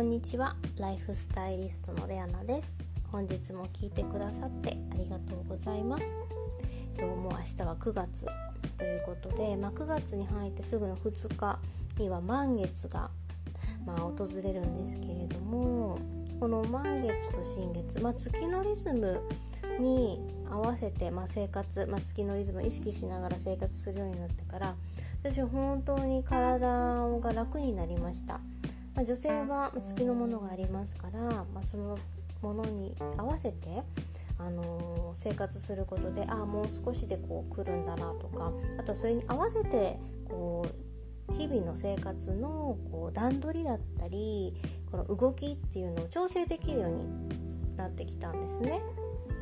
こんにちは。ライフスタイリストのレアナです。本日も聞いてくださってありがとうございます。どうも明日は9月ということで、まあ、9月に入ってすぐの2日には満月が、まあ、訪れるんですけれどもこの満月と新月、まあ、月のリズムに合わせて、まあ、生活、まあ、月のリズムを意識しながら生活するようになってから私本当に体が楽になりました、まあ、女性は月のものがありますから、まあ、そのものに合わせてあのー、生活することでああもう少しでこう来るんだなとかあとそれに合わせてこう日々の生活のこう段取りだったりこの動きっていうのを調整できるようになってきたんですね。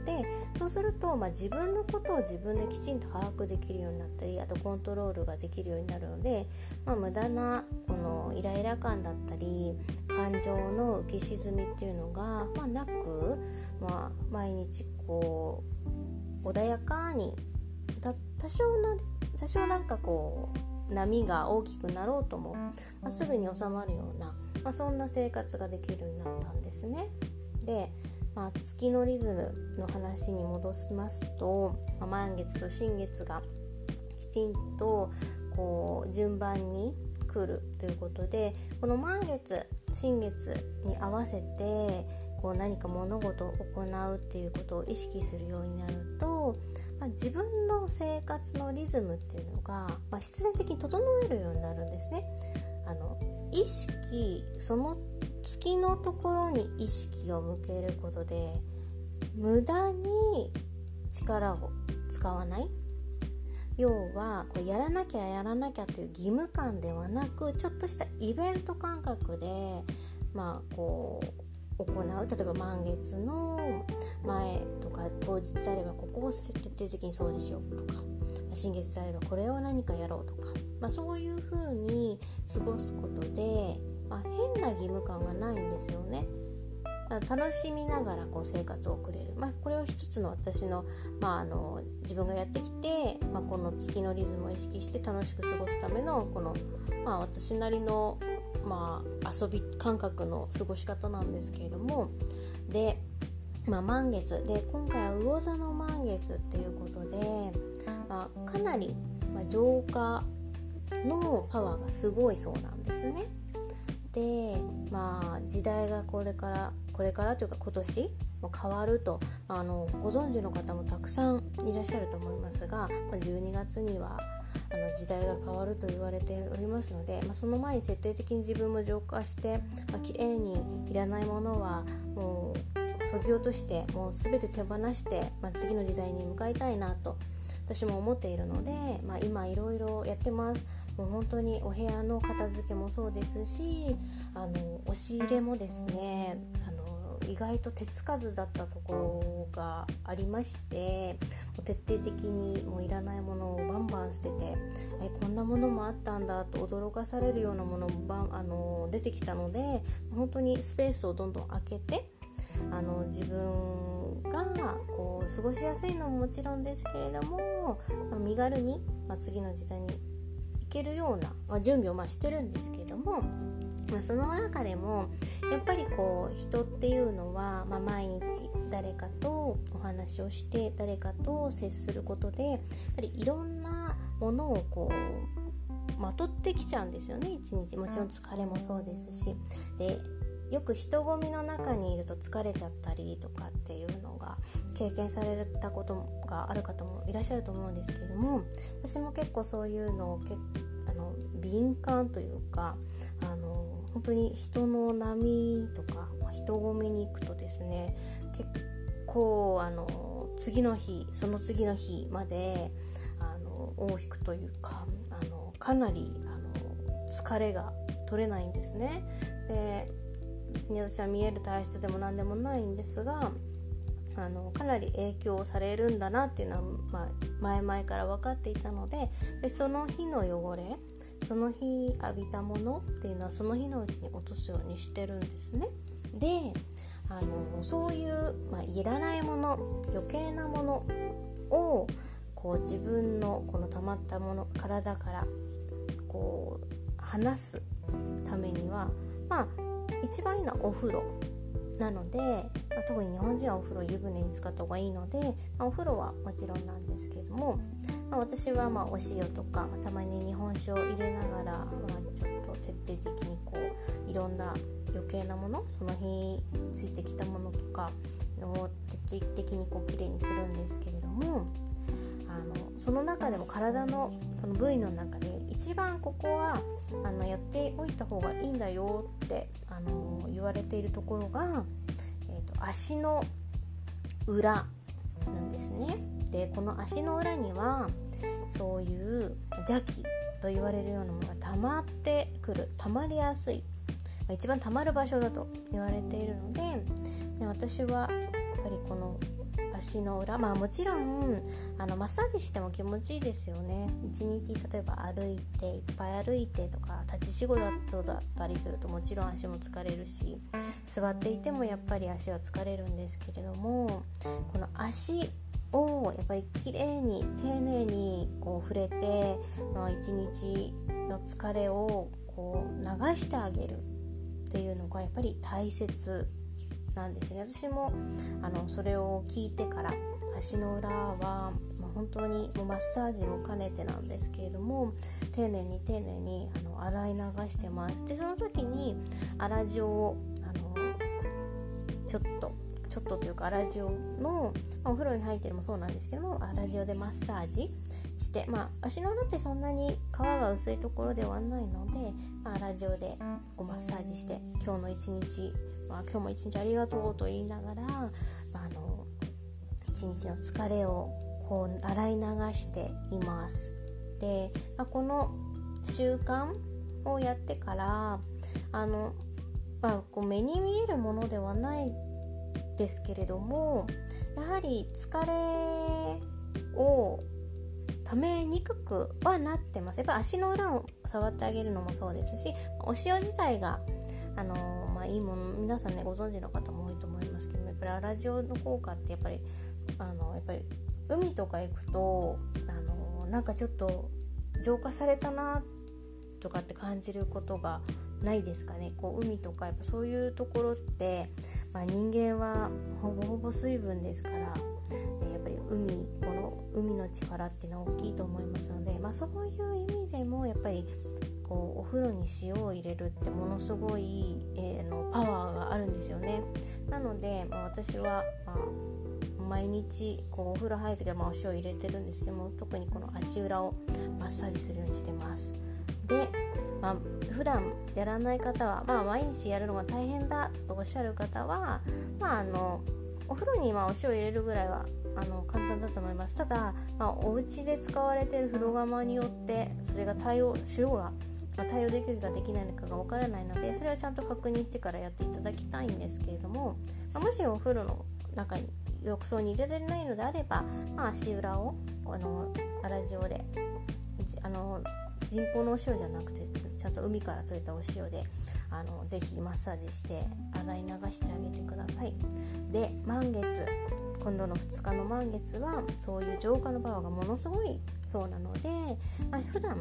でそうすると、まあ、自分のことを自分できちんと把握できるようになったりあとコントロールができるようになるので、まあ、無駄なこのイライラ感だったり感情の浮き沈みっていうのが、まあ、なく、まあ、毎日こう穏やかに多少な多少なんかこう波が大きくなろうとも、まあ、すぐに収まるような、まあ、そんな生活ができるようになったんですね。でまあ、月のリズムの話に戻しますと、まあ、満月と新月がきちんとこう順番に来るということでこの満月新月に合わせてこう何か物事を行うっていうことを意識するようになると、まあ、自分の生活のリズムっていうのが、まあ、必然的に整えるようになるんですね。あの意識その月のところに意識を向けることで無駄に力を使わない。要はこうやらなきゃやらなきゃという義務感ではなくちょっとしたイベント感覚でまあこう行う。例えば満月の前とか当日であればここを徹底的に掃除しようとか新月であればこれを何かやろうとか、まあ、そういう風に過ごすことでまあ、変な義務感がないんですよね。楽しみながらこう生活を送れる、まあ、これを一つの私の,、まあ、あの自分がやってきて、まあ、この月のリズムを意識して楽しく過ごすためのこの、まあ、私なりの、まあ、遊び感覚の過ごし方なんですけれども。で、まあ、満月。で今回は魚座の満月っていうことで、まあ、かなり、まあ、浄化のパワーがすごいそうなんですね。でまあ時代がこれからこれからというか今年も変わるとあのご存知の方もたくさんいらっしゃると思いますが12月にはあの時代が変わると言われておりますので、まあ、その前に徹底的に自分も浄化して、まあ、綺麗にいらないものはもうそぎ落としてもう全て手放して、まあ、次の時代に向かいたいなと私も思っているので、まあ、今いろいろやってますもう本当にお部屋の片付けもそうですしあの押し入れもですねあの意外と手つかずだったところがありまして徹底的にもういらないものをバンバン捨ててえこんなものもあったんだと驚かされるようなものもバンあの出てきたので本当にスペースをどんどん空けてあの自分がこう過ごしやすいのももちろんですけれども身軽に、まあ、次の時代にけるような、まあ、準備をまあしてるんですけども、まあ、その中でもやっぱりこう人っていうのは、まあ、毎日誰かとお話をして誰かと接することでやっぱりいろんなものをこうまとってきちゃうんですよね一日。もちろん疲れもそうですし。でよく人混みの中にいると疲れちゃったりとかっていうのが経験されたことがある方もいらっしゃると思うんですけれども私も結構そういうのをあの敏感というかあの本当に人の波とか人混みに行くとですね結構あの次の日その次の日まであの尾を引くというかあのかなりあの疲れが取れないんですね。で別に私は見える体質でも何でもないんですがあのかなり影響されるんだなっていうのは、まあ、前々から分かっていたのででその日の汚れその日浴びたものっていうのはその日のうちに落とすようにしてるんですね。であのそういう、まあ、いらないもの余計なものをこう自分のこの溜まったもの体からこう離すためにはまあ一番いいのはお風呂なので、まあ、特に日本人はお風呂湯船に使った方がいいので、まあ、お風呂はもちろんなんですけれども、まあ、私はまあお塩とか、まあ、たまに日本酒を入れながら、まあ、ちょっと徹底的にこういろんな余計なものその日ついてきたものとかを徹底的にこうきれいにするんですけれどもあのその中でも体のその部位の中で一番ここはあのやっておいた方がいいんだよってあの言われているところが、えーと、足の裏なんですね。でこの足の裏にはそういう邪気と言われるようなものが溜まってくる溜まりやすい一番溜まる場所だと言われているのでで私はやっぱりこの足の裏まあもちろんあのマッサージしても気持ちいいですよね。一日例えば歩いていっぱい歩いてとか立ち仕事だったりするともちろん足も疲れるし座っていてもやっぱり足は疲れるんですけれどもこの足をやっぱり綺麗に丁寧にこう触れて、まあ、一日の疲れをこう流してあげるっていうのがやっぱり大切なんですね。私もあのそれを聞いてから足の裏は、ま、本当にもうマッサージも兼ねてなんですけれども丁寧に丁寧にあの洗い流してます。でその時に粗塩をあのちょっとちょっとというか粗塩の、まあ、お風呂に入ってるもそうなんですけども粗塩でマッサージして、まあ、足の裏ってそんなに皮が薄いところではないので、まあ、粗塩でこうマッサージして今日の一日まあ、今日も一日ありがとうと言いながら、まあ、あの一日の疲れをこう洗い流しています。で、まあ、この習慣をやってからあの、まあ、こう目に見えるものではないですけれどもやはり疲れをためにくくはなってますやっぱ足の裏を触ってあげるのもそうですしお塩自体があのまあ、いいもの皆さんねご存知の方も多いと思いますけどやっぱりアラジオの効果ってやっぱりあのやっぱり海とか行くとあのなんかちょっと浄化されたなとかって感じることがないですかね。こう海とかやっぱそういうところって、まあ、人間はほぼほぼ水分ですから、やっぱり海この海の力っていうのは大きいと思いますので、まあ、そういう意味でもやっぱりこうお風呂に塩を入れるってものすごい、えー、のパワーがあるんですよね。なので、まあ、私は、まあ、毎日こうお風呂入る時はまあお塩入れてるんですけども特にこの足裏をマッサージするようにしてます。で、まあ、普段やらない方は、まあ、毎日やるのが大変だとおっしゃる方は、まあ、あのお風呂にまあお塩入れるぐらいはあの簡単だと思います。ただ、まあ、お家で使われている風呂釜によってそれが対応塩がまあ、対応できるかできないのかがわからないのでそれはちゃんと確認してからやっていただきたいんですけれども、まあ、もしお風呂の中に浴槽に入れられないのであれば、まあ、足裏をあの粗塩であの人工のお塩じゃなくてちゃんと海から取れたお塩であのぜひマッサージして洗い流してあげてください。で満月今度の2日の満月はそういう浄化のパワーがものすごいそうなので、まあ、普段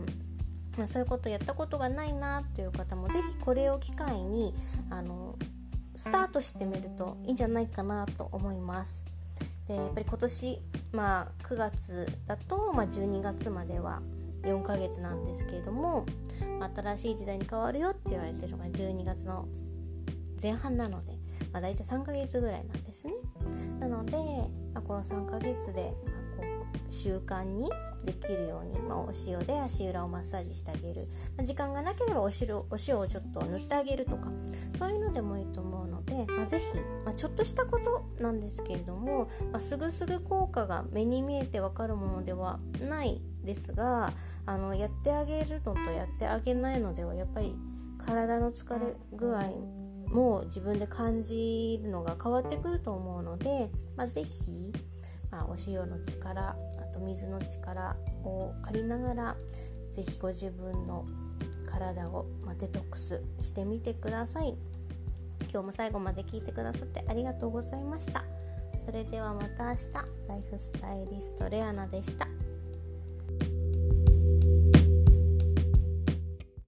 まあ、そういうことやったことがないなという方も是非これを機会にあのスタートしてみるといいんじゃないかなと思います。でやっぱり今年、まあ、9月だと、まあ、12月までは4ヶ月なんですけれども新しい時代に変わるよって言われてるのが12月の前半なので、まあ、大体3ヶ月ぐらいなんですね。なので、まあ、この3ヶ月で、習慣にできるように、まあ、お塩で足裏をマッサージしてあげる、まあ、時間がなければお塩お塩をちょっと塗ってあげるとか。そういうのでもいいと思うので、まあ、ぜひ、まあ、ちょっとしたことなんですけれども、ま、すぐすぐ効果が目に見えてわかるものではないですがあのやってあげるのとやってあげないのではやっぱり体の疲れ具合も自分で感じるのが変わってくると思うので、まあ、ぜひまあ、お塩の力と水の力を借りながら是非ご自分の体を、まあ、デトックスしてみてください。今日も最後まで聞いてくださってありがとうございました。それではまた明日。ライフスタイリストレアナでした。